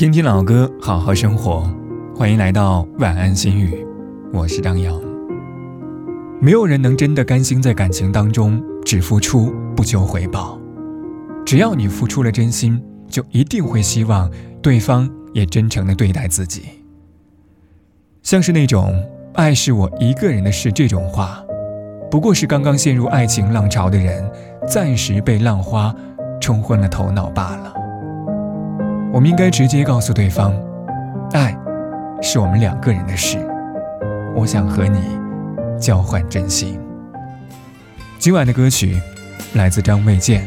听听老歌，好好生活。欢迎来到晚安心语，我是张扬。没有人能真的甘心在感情当中只付出不求回报。只要你付出了真心，就一定会希望对方也真诚的对待自己。像是那种“爱是我一个人的事”这种话，不过是刚刚陷入爱情浪潮的人，暂时被浪花冲昏了头脑罢了。我们应该直接告诉对方，爱是我们两个人的事。我想和你交换真心。今晚的歌曲来自张卫健，《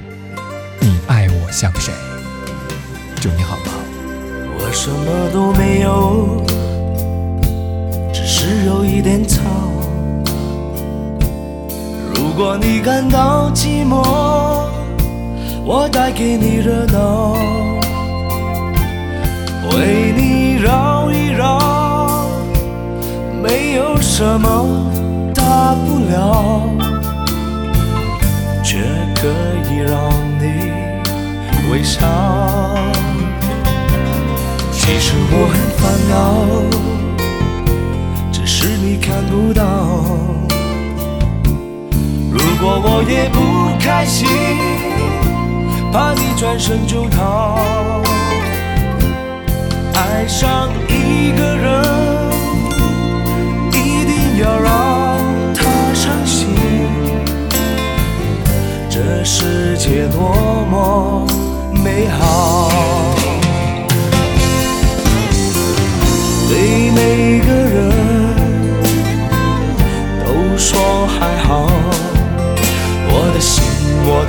你爱我像谁》。祝你好梦？我什么都没有，只是有一点草。如果你感到寂寞，我带给你热闹。什么大不了，却可以让你微笑。其实我很烦恼，只是你看不到。如果我也不开心，怕你转身就逃。爱上一个人，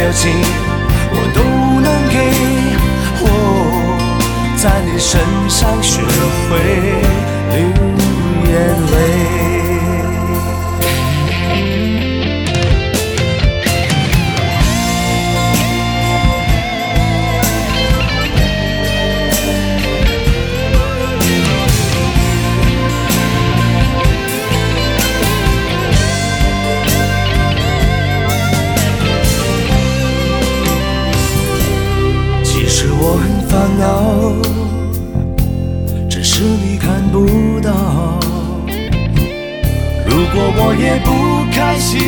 表情。我都能给，我在你身上学会流眼泪。我也不开心，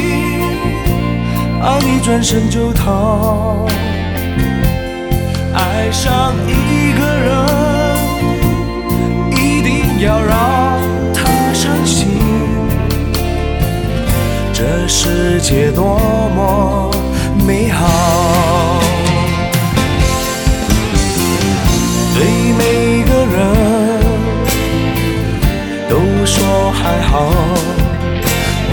爱你转身就逃。爱上一个人，一定要让他伤心。这世界多么美好。对每个人都说还好，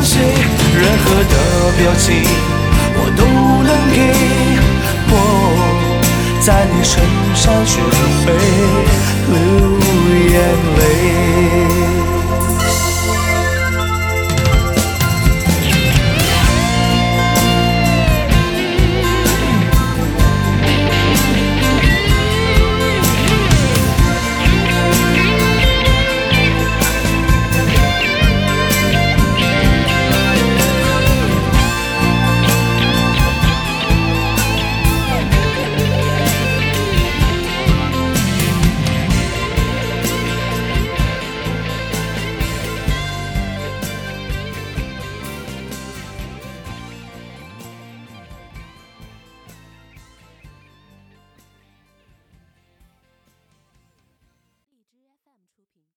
任何的表情我都能给。我在你身上学会。